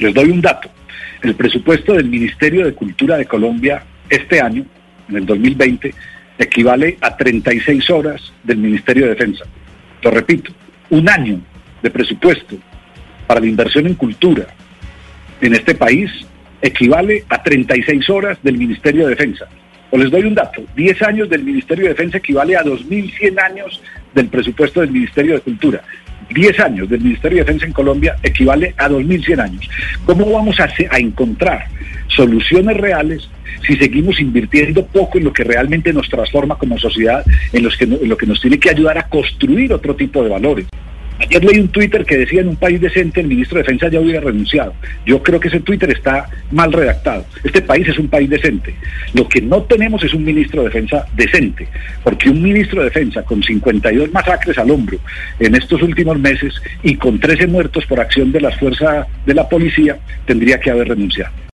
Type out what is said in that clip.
Les doy un dato. El presupuesto del Ministerio de Cultura de Colombia este año, en el 2020, equivale a 36 horas del Ministerio de Defensa. Lo repito, un año de presupuesto para la inversión en cultura en este país equivale a 36 horas del Ministerio de Defensa. O les doy un dato, 10 años del Ministerio de Defensa equivale a 2.100 años del presupuesto del Ministerio de Cultura. 10 años del Ministerio de Defensa en Colombia equivale a 2.100 años. ¿Cómo vamos a, encontrar soluciones reales si seguimos invirtiendo poco en lo que realmente nos transforma como sociedad, en lo que nos tiene que ayudar a construir otro tipo de valores? Ayer leí un Twitter que decía en un país decente el ministro de Defensa ya hubiera renunciado. Yo creo que ese Twitter está mal redactado. Este país es un país decente. Lo que no tenemos es un ministro de Defensa decente, porque un ministro de Defensa con 52 masacres al hombro en estos últimos meses y con 13 muertos por acción de las fuerzas de la policía tendría que haber renunciado.